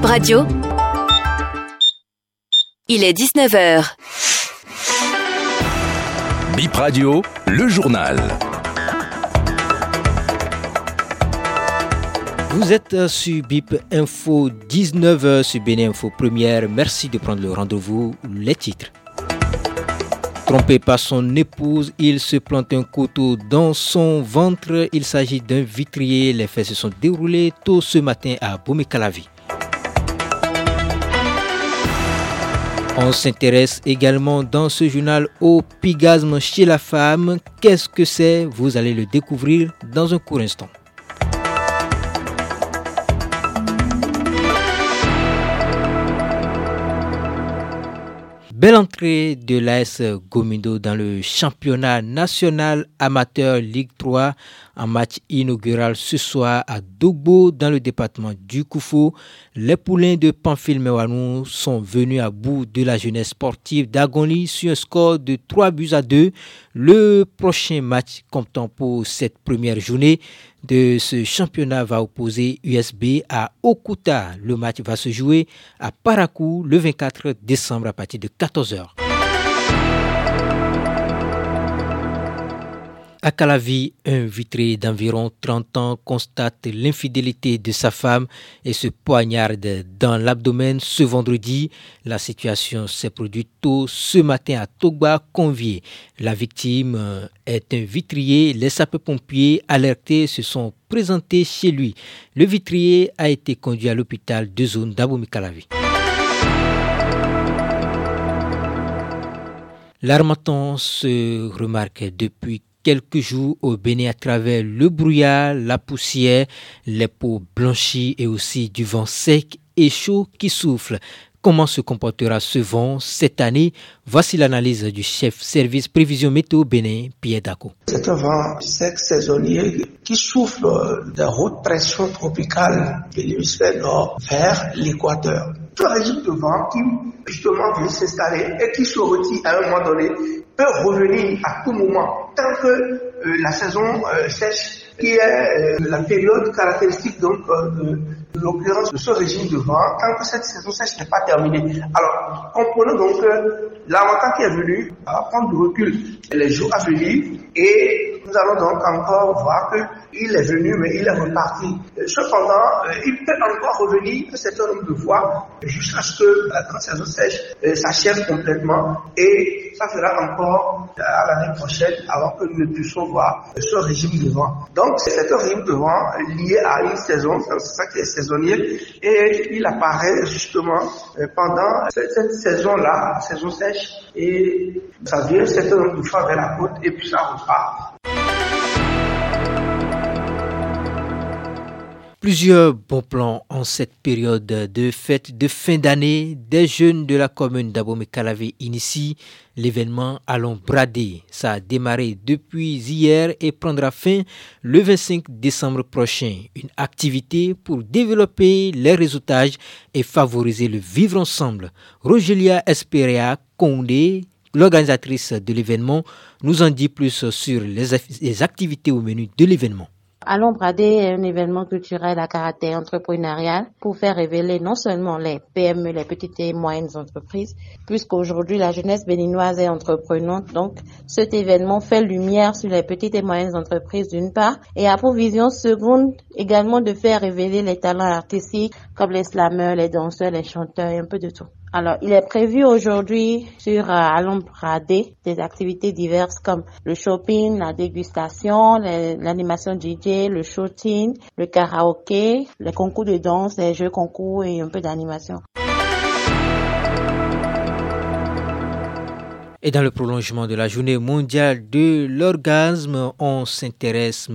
Bip Radio. Il est 19h. Bip Radio, le journal. Vous êtes sur BIP Info 19h sur Bénin Info Première. Merci de prendre le rendez-vous. Les titres. Trompé par son épouse, il se plante un couteau dans son ventre. Il s'agit d'un vitrier. Les faits se sont déroulés tôt ce matin à Bomekalavi. On s'intéresse également dans ce journal au pigasme chez la femme. Qu'est-ce que c'est? Vous allez le découvrir dans un court instant. Belle entrée de l'AS Gomindo dans le championnat national amateur Ligue 3 en match inaugural ce soir à Dogbo dans le département du Koufou. Les poulains de Pamphile Mewanou sont venus à bout de la jeunesse sportive d'Agoni sur un score de 3 buts à 2. Le prochain match comptant pour cette première journée de ce championnat va opposer USB à Okuta. Le match va se jouer à Parakou le 24 décembre à partir de 14h. À Calavi, un vitré d'environ 30 ans constate l'infidélité de sa femme et se poignarde dans l'abdomen ce vendredi. La situation s'est produite tôt ce matin à Togba, Convier. La victime euh, est un vitrier. Les sapeurs-pompiers alertés se sont présentés chez lui. Le vitrier a été conduit à l'hôpital de zone d'Aboumi-Calavi. L'armaton se remarque depuis quelques jours au Bénin à travers le brouillard, la poussière, les peaux blanchies et aussi du vent sec et chaud qui souffle. Comment se comportera ce vent cette année? Voici l'analyse du chef service prévision météo Bénin, Pierre Daco. C'est un vent sec saisonnier qui souffle de haute pression tropicale de l'hémisphère nord vers l'équateur. Un régime de vent qui justement vient s'installer et qui se retire à un moment donné peut revenir à tout moment tant que euh, la saison euh, sèche qui est euh, la période caractéristique donc de l'occurrence de ce régime de vent tant que cette saison sèche n'est pas terminée. Alors, comprenons donc l'avantage qui est venu à prendre du recul les jours à venir et nous allons donc encore voir qu'il est venu mais il est reparti. Cependant, il peut encore revenir un certain nombre de fois jusqu'à ce que la saison sèche s'achève complètement et ça fera encore à l'année prochaine avant que nous ne puissions voir ce régime de vent. Donc c'est un régime de vent lié à une saison, c'est ça qui est saisonnier, et il apparaît justement pendant cette, saison-là, saison sèche, et ça vient de fois vers la côte et puis ça repart. Plusieurs bons plans en cette période de fête de fin d'année. Des jeunes de la commune d'Abomey-Calavé initient l'événement Allons brader. Ça a démarré depuis hier et prendra fin le 25 décembre prochain. Une activité pour développer les réseautages et favoriser le vivre ensemble. Rogelia Esperea Condé l'organisatrice de l'événement, nous en dit plus sur les, activités au menu de l'événement. Allons brader est un événement culturel à caractère entrepreneurial pour faire révéler non seulement les PME, les petites et moyennes entreprises, puisqu'aujourd'hui la jeunesse béninoise est entreprenante. Donc cet événement fait lumière sur les petites et moyennes entreprises d'une part et a pour vision seconde également de faire révéler les talents artistiques comme les slameurs, les danseurs, les chanteurs et un peu de tout. Alors, il est prévu aujourd'hui sur euh, des activités diverses comme le shopping, la dégustation, l'animation DJ, le shooting, le karaoké, les concours de danse, les jeux concours et un peu d'animation. Et dans le prolongement de la journée mondiale de l'orgasme, on s'intéresse,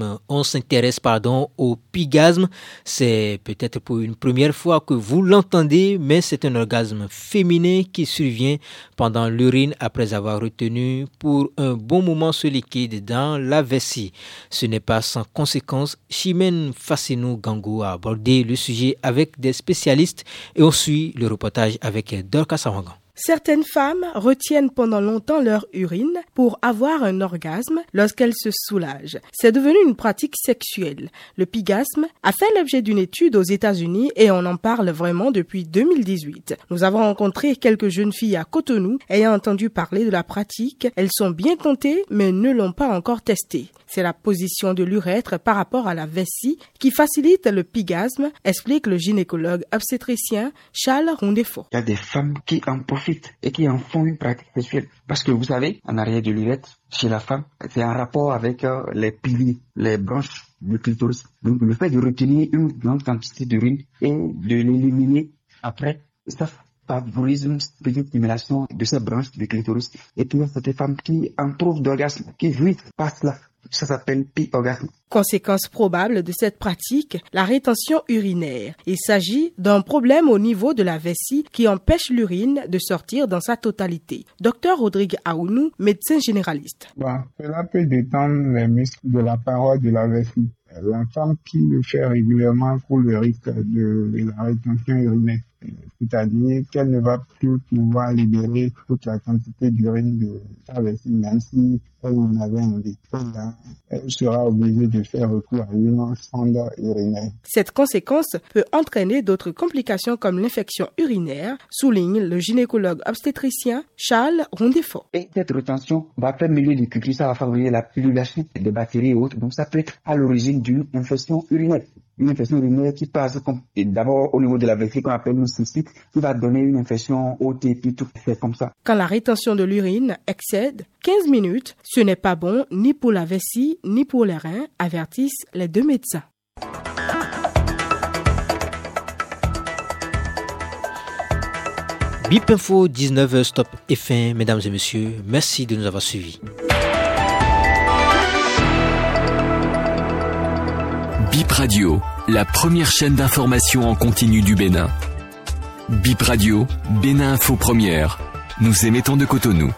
au pigasme. C'est peut-être pour une première fois que vous l'entendez, mais c'est un orgasme féminin qui survient pendant l'urine après avoir retenu pour un bon moment ce liquide dans la vessie. Ce n'est pas sans conséquence. Chimène Fassinou Gangou a abordé le sujet avec des spécialistes et on suit le reportage avec Dorcas Sawangan. Certaines femmes retiennent pendant longtemps leur urine pour avoir un orgasme lorsqu'elles se soulagent. C'est devenu une pratique sexuelle. Le pigasme a fait l'objet d'une étude aux États-Unis et on en parle vraiment depuis 2018. Nous avons rencontré quelques jeunes filles à Cotonou ayant entendu parler de la pratique. Elles sont bien tentées mais ne l'ont pas encore testée. C'est la position de l'urètre par rapport à la vessie qui facilite le pigasme, explique le gynécologue obstétricien Charles Rondefort. Il y a des femmes qui et qui en font une pratique sexuelle. Parce que vous savez, en arrière de l'urètre, chez la femme, c'est en rapport avec euh, les piliers, les branches du clitoris. Donc le fait de retenir une grande quantité d'urine et de l'éliminer après, ça favorise une petite stimulation de ces branches du clitoris. Et a certaines femmes qui en trouvent d'orgasme, qui jouissent par cela. Ça s'appelle orgasme. Conséquence probable de cette pratique, la rétention urinaire. Il s'agit d'un problème au niveau de la vessie qui empêche l'urine de sortir dans sa totalité. Docteur Rodrigue Aounou, médecin généraliste. Bon, cela peut détendre les muscles de la paroi de la vessie. La femme qui le fait régulièrement court le risque de la rétention urinaire c'est-à-dire qu'elle ne va plus pouvoir libérer toute la quantité d'urine de sa vessie, même si elle en avait envie. Elle sera obligée de faire recours à une sonde urinaire. Cette conséquence peut entraîner d'autres complications comme l'infection urinaire, souligne le gynécologue obstétricien Charles Rondefort. Et cette rétention va permettre de culture, ça va favoriser la pullulation des bactéries et autres, donc ça peut être à l'origine d'une infection urinaire une infection urinaire qui passe d'abord au niveau de la vessie qu'on appelle une cystite, qui va donner une infection au puis tout c'est comme ça. Quand la rétention de l'urine excède 15 minutes, ce n'est pas bon ni pour la vessie ni pour les reins, avertissent les deux médecins. Bip Info 19h Stop et fin, mesdames et messieurs. Merci de nous avoir suivis. Radio, la première chaîne d'information en continu du Bénin. Bip Radio, Bénin Info Première. Nous émettons de Cotonou.